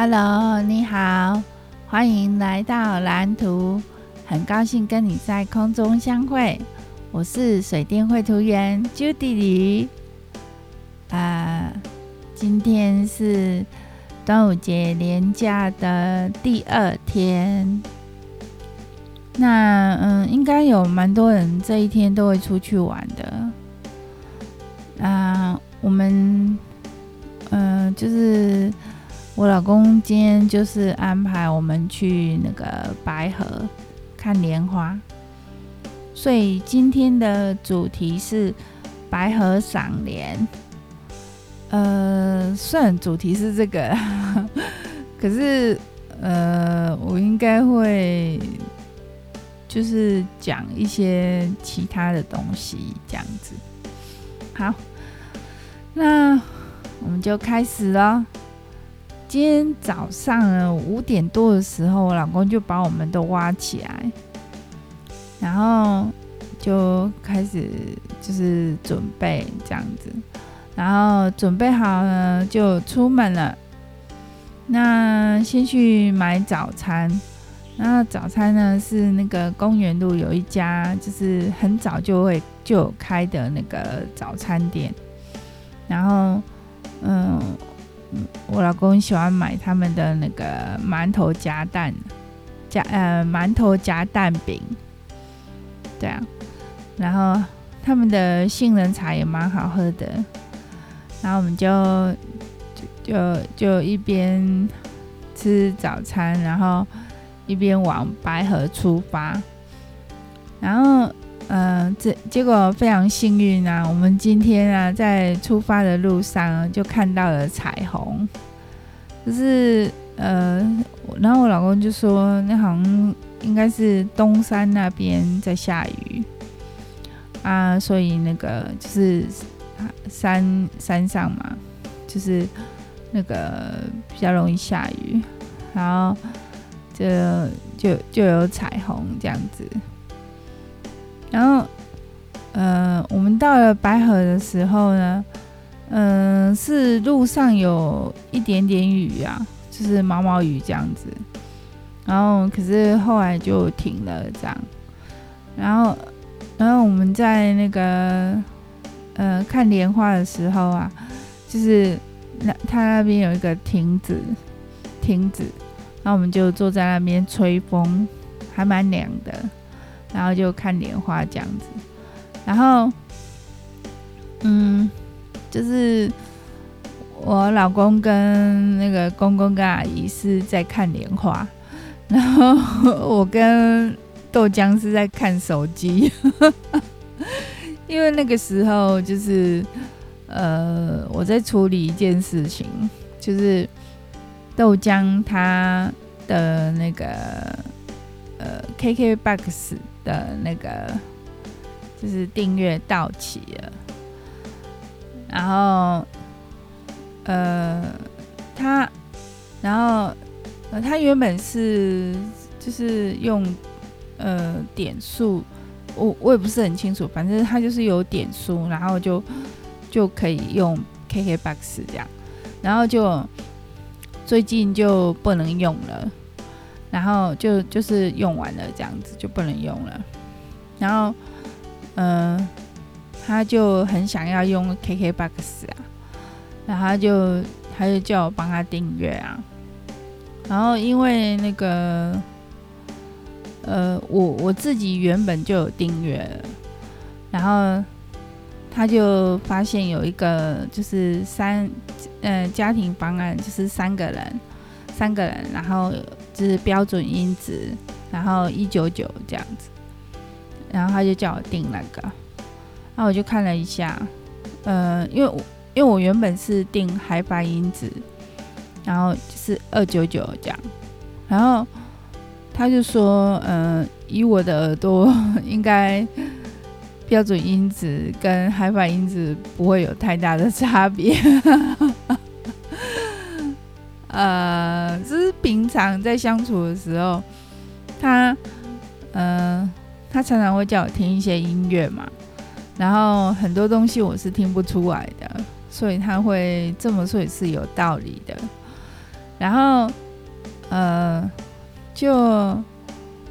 Hello，你好，欢迎来到蓝图，很高兴跟你在空中相会。我是水电绘图员 Judy 李。啊，今天是端午节连假的第二天。那嗯，应该有蛮多人这一天都会出去玩的。啊，我们嗯，就是。我老公今天就是安排我们去那个白河看莲花，所以今天的主题是白河赏莲。呃，虽然主题是这个，可是呃，我应该会就是讲一些其他的东西这样子。好，那我们就开始了。今天早上呢，五点多的时候，我老公就把我们都挖起来，然后就开始就是准备这样子，然后准备好了就出门了。那先去买早餐，然后早餐呢是那个公园路有一家，就是很早就会就有开的那个早餐店，然后嗯。我老公喜欢买他们的那个馒头夹蛋，夹呃馒头夹蛋饼，对啊，然后他们的杏仁茶也蛮好喝的，然后我们就就就，就一边吃早餐，然后一边往白河出发，然后。嗯、这结果非常幸运啊！我们今天啊，在出发的路上就看到了彩虹。就是呃，然后我老公就说，那好像应该是东山那边在下雨啊，所以那个就是山山上嘛，就是那个比较容易下雨，然后就就就有彩虹这样子。然后，呃，我们到了白河的时候呢，嗯、是路上有一点点雨啊，就是毛毛雨这样子。然后，可是后来就停了这样。然后，然后我们在那个，呃，看莲花的时候啊，就是那他那边有一个亭子，亭子，然后我们就坐在那边吹风，还蛮凉的。然后就看莲花这样子，然后，嗯，就是我老公跟那个公公跟阿姨是在看莲花，然后我跟豆浆是在看手机，因为那个时候就是呃我在处理一件事情，就是豆浆他的那个呃 KKBOX。的那个就是订阅到期了，然后呃，他然后呃，他原本是就是用呃点数，我我也不是很清楚，反正他就是有点数，然后就就可以用 KKBOX 这样，然后就最近就不能用了。然后就就是用完了这样子就不能用了，然后，嗯、他就很想要用 KKBOX 啊，然后他就他就叫我帮他订阅啊，然后因为那个，呃，我我自己原本就有订阅，然后他就发现有一个就是三，呃，家庭方案就是三个人，三个人，然后。是标准音质，然后一九九这样子，然后他就叫我订那个，然后我就看了一下，呃，因为我因为我原本是订海拔音质，然后是二九九这样，然后他就说，嗯、以我的耳朵，应该标准音质跟 HiFi 音质不会有太大的差别。呃，就是平常在相处的时候，他，呃，他常常会叫我听一些音乐嘛，然后很多东西我是听不出来的，所以他会这么说也是有道理的。然后呃，就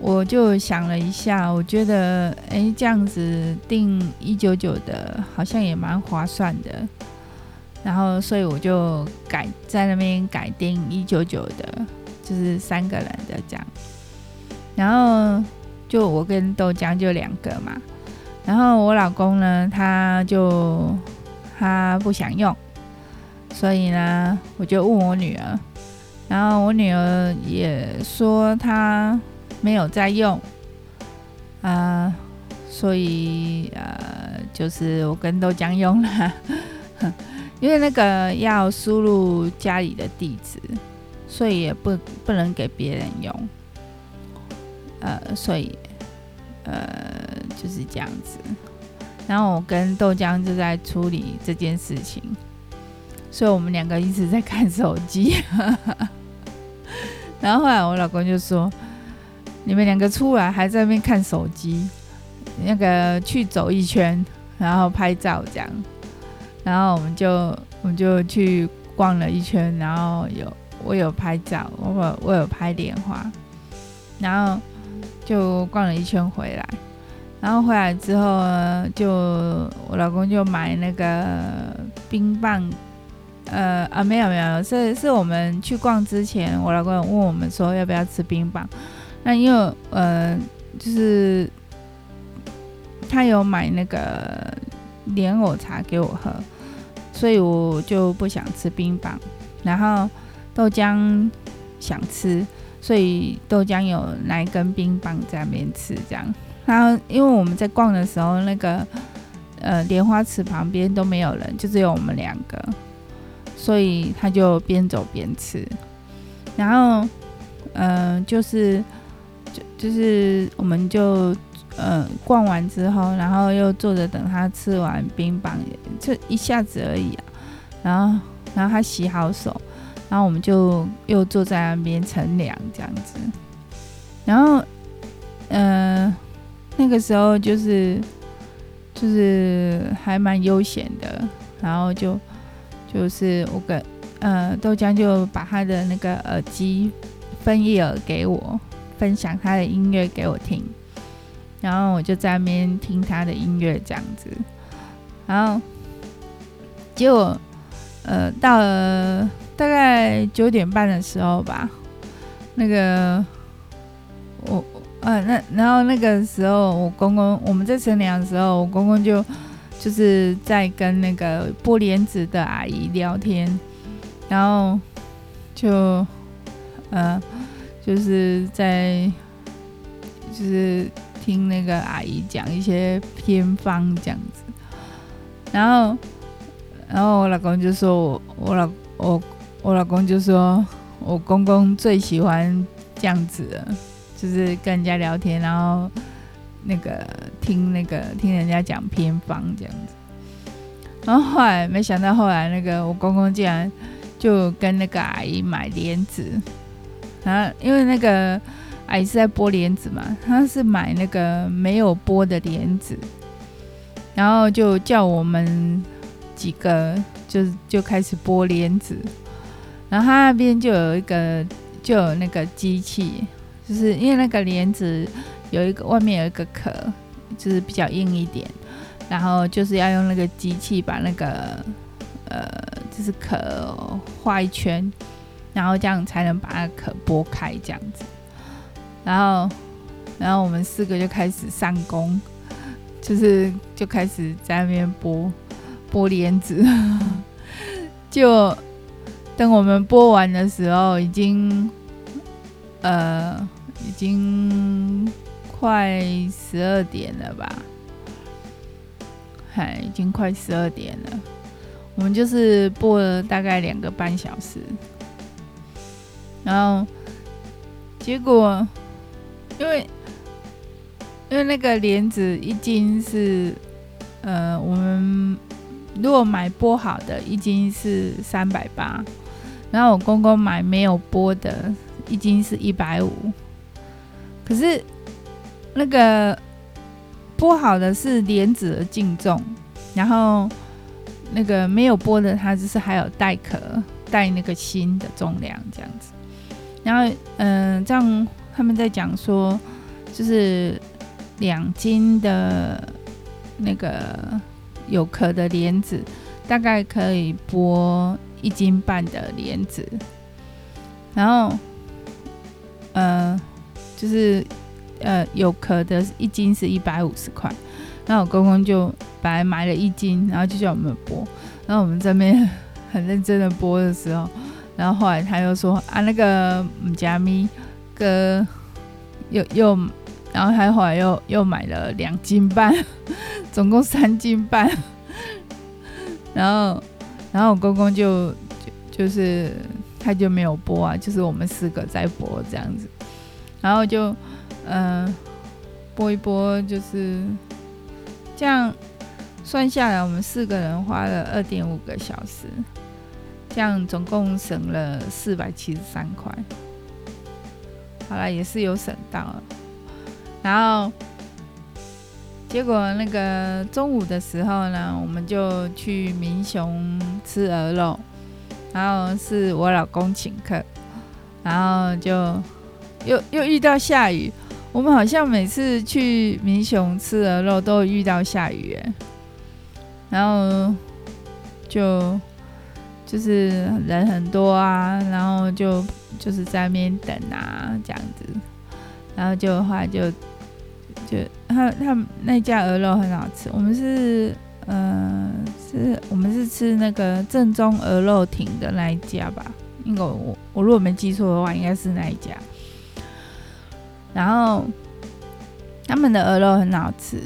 我就想了一下，我觉得哎，这样子订一九九的，好像也蛮划算的。然后，所以我就改在那边改订一九九的，就是三个人的这样。然后就我跟豆浆就两个嘛。然后我老公呢，他就他不想用，所以呢，我就问我女儿。然后我女儿也说她没有在用，啊、所以呃，就是我跟豆浆用了。因为那个要输入家里的地址，所以也不不能给别人用。呃，所以呃就是这样子。然后我跟豆浆就在处理这件事情，所以我们两个一直在看手机。然后后来我老公就说：“你们两个出来还在那边看手机，那个去走一圈，然后拍照这样。”然后我们就我们就去逛了一圈，然后有我有拍照，我有我有拍莲花，然后就逛了一圈回来，然后回来之后呢，就我老公就买那个冰棒，呃啊没有没有，是是我们去逛之前，我老公问我们说要不要吃冰棒，那因为呃就是他有买那个。莲藕茶给我喝，所以我就不想吃冰棒。然后豆浆想吃，所以豆浆有拿一根冰棒在那边吃，这样。然后因为我们在逛的时候，那个呃莲花池旁边都没有人，就只有我们两个，所以他就边走边吃。然后嗯、就是就就是我们就。嗯，逛完之后，然后又坐着等他吃完冰棒，就一下子而已啊。然后，然后他洗好手，然后我们就又坐在那边乘凉这样子。然后，嗯、那个时候就是就是还蛮悠闲的。然后就就是我跟呃豆浆就把他的那个耳机分一耳给我，分享他的音乐给我听。然后我就在那边听他的音乐这样子，然后结果呃到了大概九点半的时候吧，那个我呃那然后那个时候我公公我们在乘凉的时候，我公公就就是在跟那个剥莲子的阿姨聊天，然后就呃就是在就是。听那个阿姨讲一些偏方这样子，然后，然后我老公就说我我老我我老公就说我公公最喜欢这样子的，就是跟人家聊天，然后那个听那个听人家讲偏方这样子，然后后来没想到后来那个我公公竟然就跟那个阿姨买莲子，然后因为那个。阿姨是在剥莲子嘛，她是买那个没有剥的莲子，然后就叫我们几个就就开始剥莲子，然后他那边就有一个就有那个机器，就是因为那个莲子有一个外面有一个壳，就是比较硬一点，然后就是要用那个机器把那个呃就是壳画一圈，然后这样才能把那个壳剥开这样子。然后，然后我们四个就开始上工，就是就开始在那边剥剥莲子。就等我们剥完的时候，已经呃已经快十二点了吧？嗨，已经快十二点了。我们就是剥了大概两个半小时，然后结果。因为因为那个莲子一斤是，呃，我们如果买剥好的一斤是三百八，然后我公公买没有剥的一斤是一百五。可是那个剥好的是莲子的净重，然后那个没有剥的它就是还有带壳，带那个心的重量这样子。然后，嗯、这样他们在讲说，就是两斤的那个有壳的莲子，大概可以剥一斤半的莲子。然后，呃，就是呃有壳的一斤是一百五十块。那我公公就本来买了一斤，然后就叫我们剥。然后我们这边很认真的剥的时候。然后后来他又说啊，那个姆加咪哥又又，然后还后来又又买了两斤半，总共三斤半。然后然后我公公就就就是他就没有播啊，就是我们四个在播这样子。然后就嗯、呃、剥一播，就是这样算下来，我们四个人花了二点五个小时。这样总共省了四百七十三块，好了，也是有省到。然后结果那个中午的时候呢，我们就去民雄吃鹅肉，然后是我老公请客，然后就又又遇到下雨。我们好像每次去民雄吃鹅肉都遇到下雨，哎，然后就。就是人很多啊，然后就就是在那边等啊，这样子，然后就后来就就他他们那家鹅肉很好吃，我们是呃是我们是吃那个正宗鹅肉亭的那一家吧，因为我我如果没记错的话，应该是那一家。然后他们的鹅肉很好吃，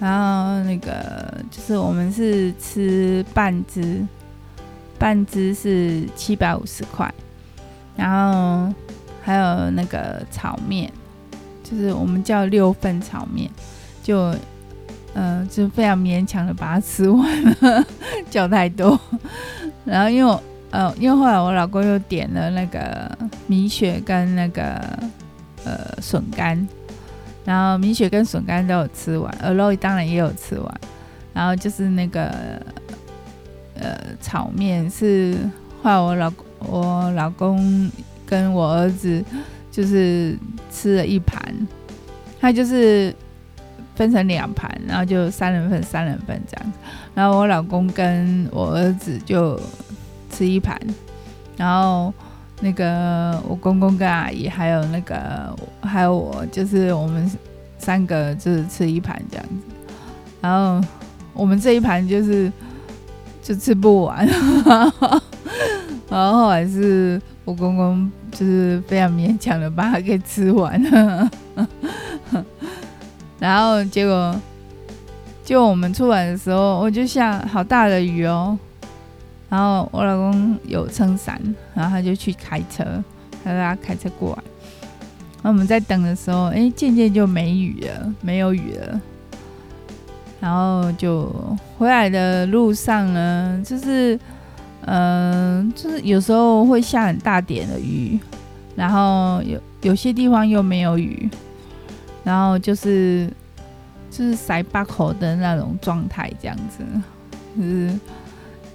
然后那个就是我们是吃半只。半只是七百五十块，然后还有那个炒面，就是我们叫六份炒面，就呃就非常勉强的把它吃完了，叫太多。然后因为呃因为后来我老公又点了那个米血跟那个呃笋干，然后米血跟笋干都有吃完，鹅肉当然也有吃完，然后就是那个。呃，炒面是后来我老公我老公跟我儿子就是吃了一盘，他就是分成两盘，然后就三人份三人份这样子，然后我老公跟我儿子就吃一盘，然后那个我公公跟阿姨还有那个还有我，就是我们三个就是吃一盘这样子，然后我们这一盘就是。就吃不完，然后后来是我公公就是非常勉强的把它给吃完了，然后结果就我们出来的时候，我就下好大的雨哦，然后我老公有撑伞，然后他就去开车，他说他开车过来，那我们在等的时候，哎，渐渐就没雨了，没有雨了。然后就回来的路上呢，就是，嗯、就是有时候会下很大点的雨，然后有有些地方又没有雨，然后就是就是塞八口的那种状态这样子，就是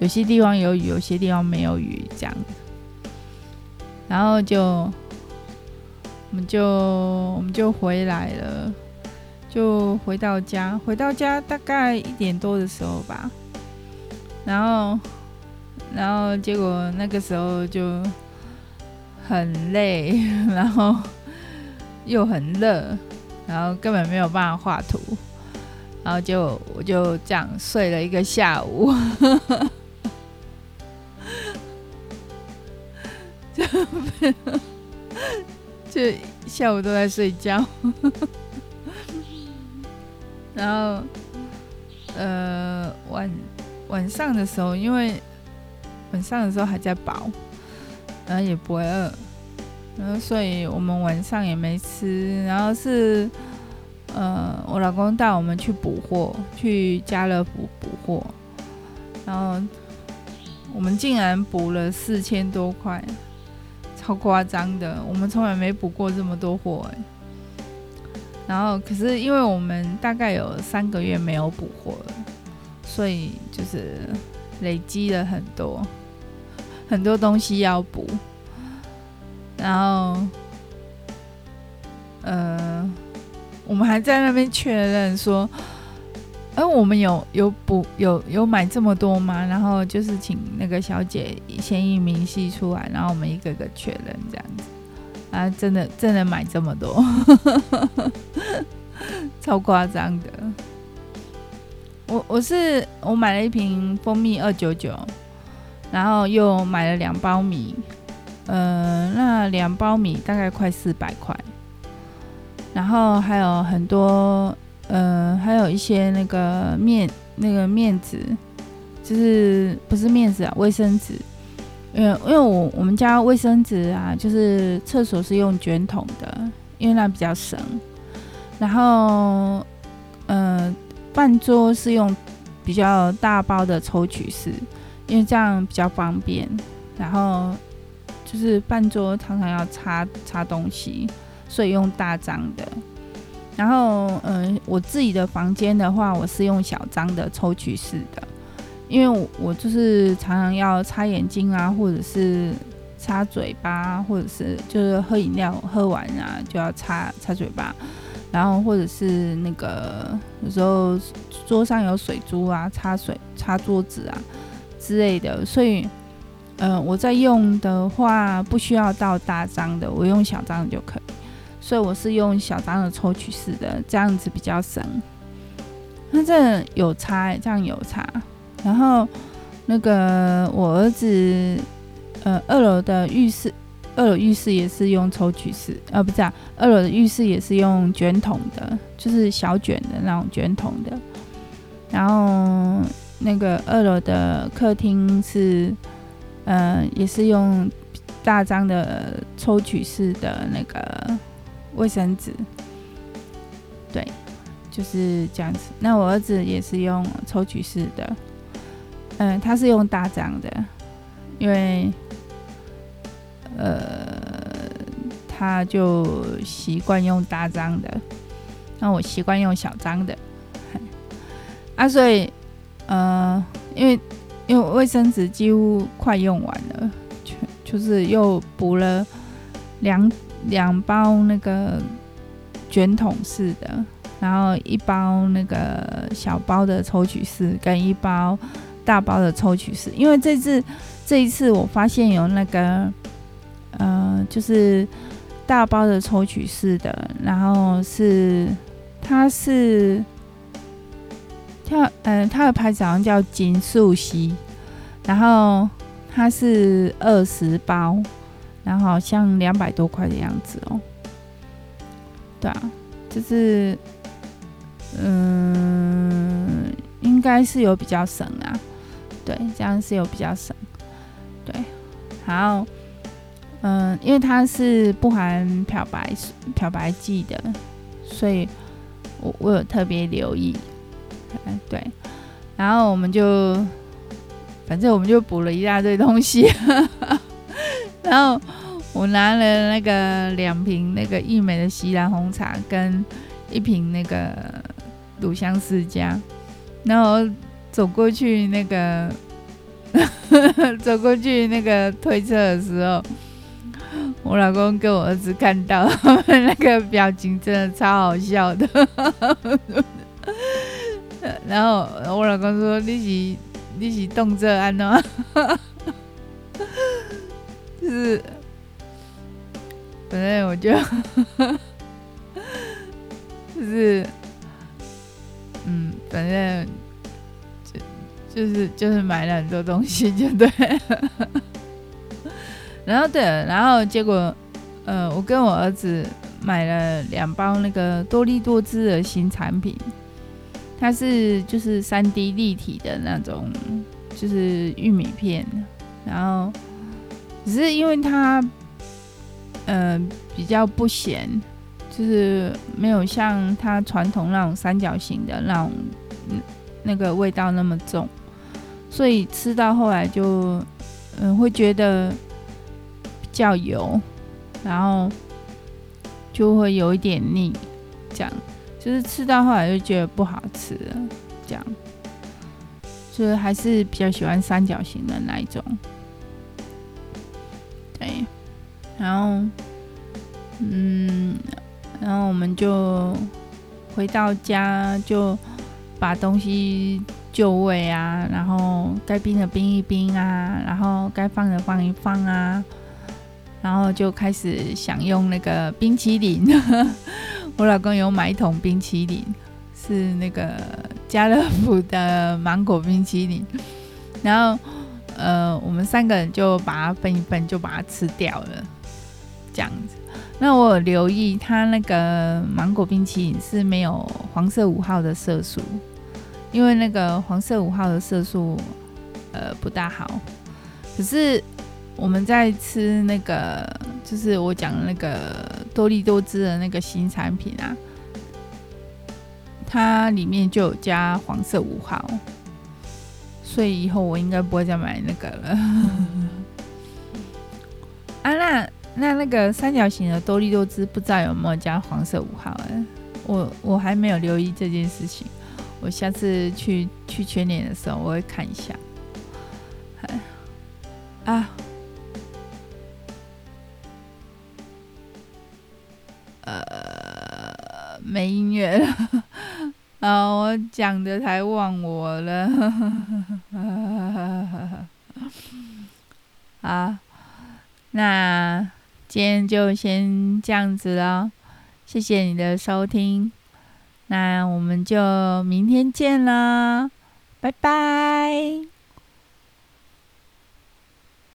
有些地方有雨，有些地方没有雨这样，然后就我们就我们就回来了。就回到家，回到家大概一点多的时候吧，然后，然后结果那个时候就很累，然后又很热，然后根本没有办法画图，然后就我就这样睡了一个下午，就 就下午都在睡觉。然后，呃，晚晚上的时候，因为晚上的时候还在饱，然后也不会饿，然后所以我们晚上也没吃。然后是，呃，我老公带我们去补货，去家乐福补货，然后我们竟然补了四千多块，超夸张的，我们从来没补过这么多货哎。然后，可是因为我们大概有三个月没有补货了，所以就是累积了很多。很多东西要补，然后，呃，我们还在那边确认说，哎、我们有有补有有买这么多吗？然后就是请那个小姐先印明细出来，然后我们一个个确认这样子，啊，真的真的买这么多，超夸张的。我我是我买了一瓶蜂蜜二九九，然后又买了两包米，呃，那两包米大概快四百块，然后还有很多，呃，还有一些那个面那个面纸，就是不是面纸啊，卫生纸，因为因为我我们家卫生纸啊，就是厕所是用卷筒的，因为那比较省，然后，呃。饭桌是用比较大包的抽取式，因为这样比较方便。然后就是饭桌常常要擦擦东西，所以用大张的。然后，嗯，我自己的房间的话，我是用小张的抽取式的，因为我我就是常常要擦眼睛啊，或者是擦嘴巴，或者是就是喝饮料喝完啊就要擦擦嘴巴。然后或者是那个有时候桌上有水珠啊，擦水擦桌子啊之类的，所以呃我在用的话不需要到大张的，我用小张的就可以。所以我是用小张的抽取式的，这样子比较省。那这有差，这样有差。然后那个我儿子呃二楼的浴室。二楼浴室也是用抽取式，呃，不是啊，二楼的浴室也是用卷筒的，就是小卷的那种卷筒的。然后那个二楼的客厅是，呃，也是用大张的抽取式的那个卫生纸。对，就是这样子。那我儿子也是用抽取式的，嗯、他是用大张的，因为。呃，他就习惯用大张的，那我习惯用小张的。啊，所以，呃，因为因为卫生纸几乎快用完了，就就是又补了两两包那个卷筒式的，然后一包那个小包的抽取式，跟一包大包的抽取式。因为这次这一次我发现有那个。就是大包的抽取式的，然后是它是它呃它的牌子好像叫金素熙，然后它是二十包，然后好像两百多块的样子哦。对啊，就是嗯，应该是有比较省啊，对，这样是有比较省，对，好。嗯，因为它是不含漂白漂白剂的，所以我我有特别留意。对，然后我们就反正我们就补了一大堆东西，然后我拿了那个两瓶那个义美的锡兰红茶跟一瓶那个鲁香世家，然后走过去那个 走过去那个推车的时候。我老公跟我儿子看到那个表情，真的超好笑的。然后我老公说：“你是你是动作安怎？” 就是，反正我就，就是，嗯，反正就就是就是买了很多东西，就对。然后对，然后结果，呃，我跟我儿子买了两包那个多力多滋的新产品，它是就是三 D 立体的那种，就是玉米片，然后只是因为它，呃，比较不咸，就是没有像它传统那种三角形的那种，那个味道那么重，所以吃到后来就，嗯、会觉得。较油，然后就会有一点腻，这样。就是吃到后来就觉得不好吃了，这样，所以还是比较喜欢三角形的那一种。对。然后，嗯，然后我们就回到家，就把东西就位啊，然后该冰的冰一冰啊，然后该放的放一放啊，然后就开始享用那个冰淇淋。我老公有买一桶冰淇淋，是那个家乐福的芒果冰淇淋，然后呃，我们三个人就把它分一分，就把它吃掉了。这样子，那我有留意，他那个芒果冰淇淋是没有黄色五号的色素，因为那个黄色五号的色素，呃，不大好。可是我们在吃那个，就是我讲的那个多利多汁的那个新产品啊，它里面就有加黄色五号，所以以后我应该不会再买那个了。啊，那。那那个三角形的多利多汁不知道有没有加黄色五号？哎，我我还没有留意这件事情，我下次去去全联的时候我会看一下。啊，没音乐了，啊，我讲的才忘我了，啊，那。今天就先这样子了，谢谢你的收听，那我们就明天见了，拜拜。